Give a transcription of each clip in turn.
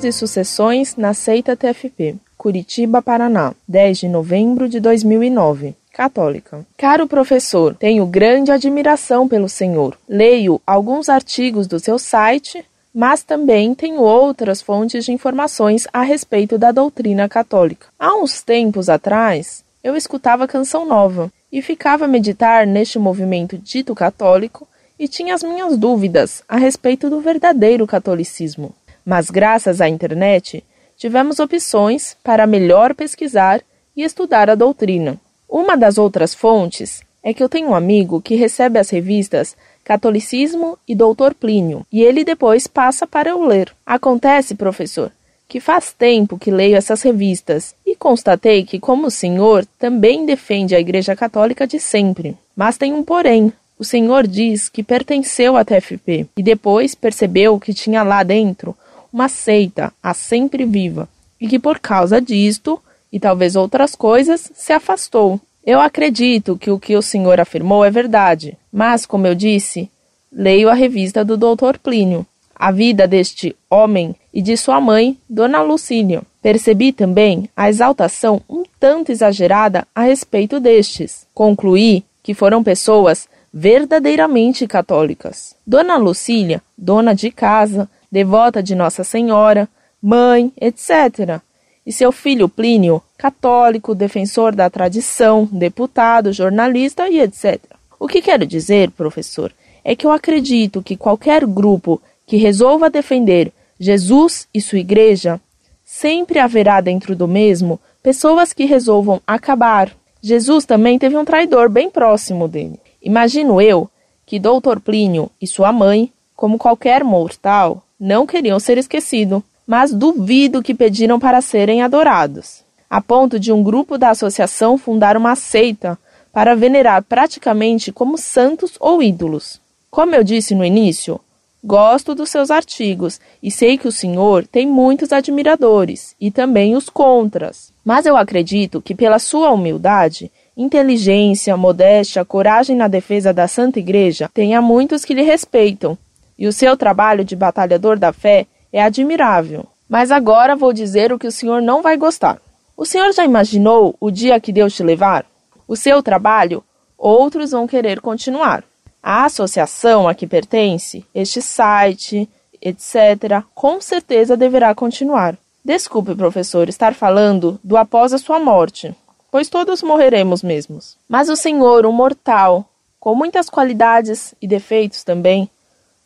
De sucessões na seita TFP. Curitiba, Paraná, 10 de novembro de 2009. Católica. Caro professor, tenho grande admiração pelo senhor. Leio alguns artigos do seu site, mas também tenho outras fontes de informações a respeito da doutrina católica. Há uns tempos atrás, eu escutava Canção Nova e ficava a meditar neste movimento dito católico e tinha as minhas dúvidas a respeito do verdadeiro catolicismo. Mas graças à internet, tivemos opções para melhor pesquisar e estudar a doutrina. Uma das outras fontes é que eu tenho um amigo que recebe as revistas Catolicismo e Doutor Plínio, e ele depois passa para eu ler. Acontece, professor, que faz tempo que leio essas revistas e constatei que, como o senhor, também defende a Igreja Católica de sempre. Mas tem um porém. O senhor diz que pertenceu à TFP e depois percebeu que tinha lá dentro uma seita, a sempre viva, e que por causa disto, e talvez outras coisas, se afastou. Eu acredito que o que o senhor afirmou é verdade, mas, como eu disse, leio a revista do Dr. Plínio, a vida deste homem e de sua mãe, Dona Lucília. Percebi também a exaltação um tanto exagerada a respeito destes. Concluí que foram pessoas verdadeiramente católicas. Dona Lucília, dona de casa, devota de Nossa Senhora, mãe, etc. E seu filho Plínio, católico, defensor da tradição, deputado, jornalista e etc. O que quero dizer, professor, é que eu acredito que qualquer grupo que resolva defender Jesus e sua igreja, sempre haverá dentro do mesmo pessoas que resolvam acabar. Jesus também teve um traidor bem próximo dele. Imagino eu que Doutor Plínio e sua mãe, como qualquer mortal, não queriam ser esquecidos, mas duvido que pediram para serem adorados, a ponto de um grupo da associação fundar uma seita para venerar praticamente como santos ou ídolos. Como eu disse no início, gosto dos seus artigos e sei que o senhor tem muitos admiradores e também os contras. Mas eu acredito que, pela sua humildade, inteligência, modéstia, coragem na defesa da Santa Igreja, tenha muitos que lhe respeitam e o seu trabalho de batalhador da fé é admirável. Mas agora vou dizer o que o senhor não vai gostar. O senhor já imaginou o dia que Deus te levar? O seu trabalho, outros vão querer continuar. A associação a que pertence, este site, etc., com certeza deverá continuar. Desculpe, professor, estar falando do após a sua morte, pois todos morreremos mesmos. Mas o senhor, um mortal, com muitas qualidades e defeitos também,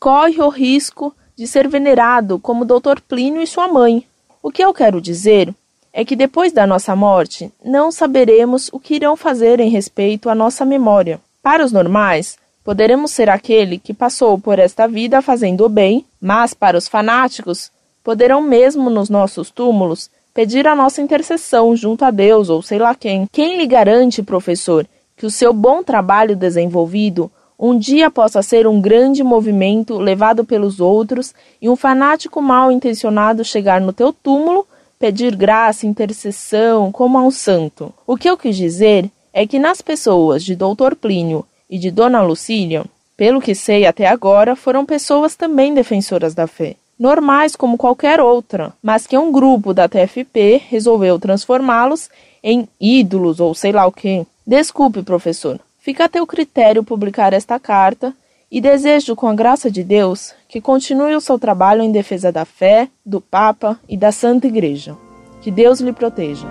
corre o risco de ser venerado como Dr. Plínio e sua mãe. O que eu quero dizer é que depois da nossa morte não saberemos o que irão fazer em respeito à nossa memória. Para os normais, poderemos ser aquele que passou por esta vida fazendo o bem, mas para os fanáticos, poderão mesmo nos nossos túmulos pedir a nossa intercessão junto a Deus ou sei lá quem. Quem lhe garante, professor, que o seu bom trabalho desenvolvido um dia possa ser um grande movimento levado pelos outros e um fanático mal intencionado chegar no teu túmulo, pedir graça, intercessão, como a um santo. O que eu quis dizer é que nas pessoas de Doutor Plínio e de Dona Lucília, pelo que sei até agora, foram pessoas também defensoras da fé normais como qualquer outra, mas que um grupo da TFP resolveu transformá-los em ídolos ou sei lá o que. Desculpe, professor, Fica a teu critério publicar esta carta e desejo, com a graça de Deus, que continue o seu trabalho em defesa da fé, do Papa e da Santa Igreja. Que Deus lhe proteja.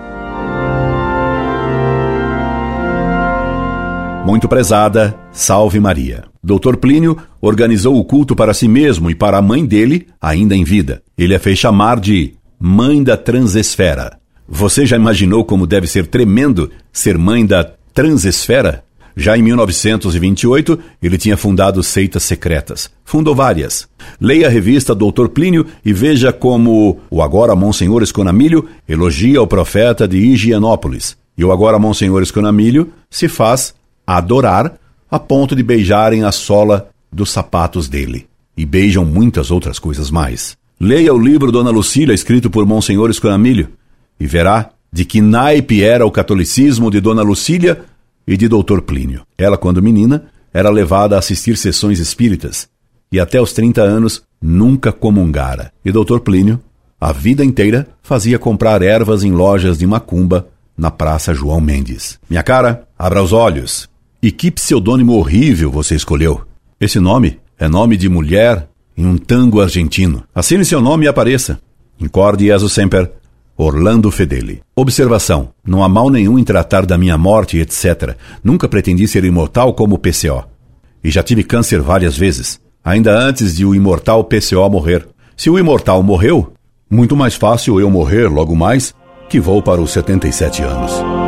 Muito prezada, salve Maria. Dr. Plínio organizou o culto para si mesmo e para a mãe dele, ainda em vida. Ele a fez chamar de Mãe da Transesfera. Você já imaginou como deve ser tremendo ser mãe da Transesfera? Já em 1928, ele tinha fundado seitas secretas. Fundou várias. Leia a revista Doutor Plínio e veja como o agora Monsenhor Esconamilho elogia o profeta de Higienópolis. E o agora Monsenhor Esconamilho se faz adorar a ponto de beijarem a sola dos sapatos dele. E beijam muitas outras coisas mais. Leia o livro Dona Lucília, escrito por Monsenhor Esconamilho, e verá de que naipe era o catolicismo de Dona Lucília e de Dr. Plínio. Ela, quando menina, era levada a assistir sessões espíritas e até os 30 anos nunca comungara. E Dr. Plínio A vida inteira fazia comprar ervas em lojas de macumba na Praça João Mendes. Minha cara, abra os olhos. E que pseudônimo horrível você escolheu. Esse nome é nome de mulher em um tango argentino. Assine seu nome e apareça. Incorde Jesus Semper, Orlando Fedeli. Observação: não há mal nenhum em tratar da minha morte, etc. Nunca pretendi ser imortal como o PCO. E já tive câncer várias vezes, ainda antes de o imortal PCO morrer. Se o imortal morreu, muito mais fácil eu morrer logo mais, que vou para os 77 anos.